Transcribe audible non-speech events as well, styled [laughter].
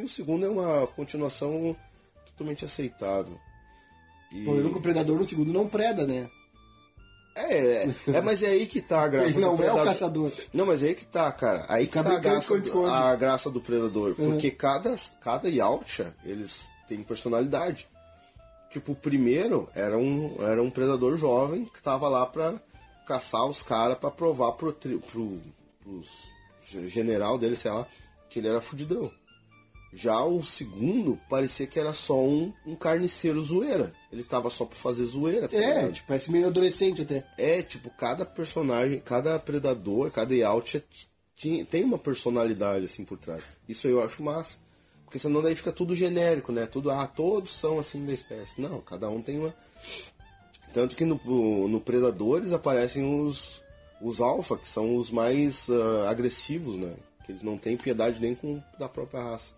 e o segundo é uma continuação totalmente aceitável. E... O problema é que o predador no segundo não preda, né? É, é, é, mas é aí que tá a graça Ele [laughs] não do predador. é o caçador. Não, mas é aí que tá, cara. Aí que tá a graça, do, a graça do predador. Uhum. Porque cada, cada Yautja, eles têm personalidade. Tipo, o primeiro era um, era um predador jovem que tava lá pra caçar os caras pra provar pro, pro, pros general dele, sei lá, que ele era fudidão. Já o segundo parecia que era só um, um carniceiro zoeira. Ele tava só por fazer zoeira. Tá é, tipo, parece meio adolescente até. É, tipo, cada personagem, cada predador, cada Yacht tem uma personalidade assim por trás. Isso eu acho massa. Porque senão daí fica tudo genérico, né? Tudo, ah, todos são assim da espécie. Não, cada um tem uma. Tanto que no, no Predadores aparecem os, os alfa, que são os mais uh, agressivos, né? Que eles não têm piedade nem com da própria raça.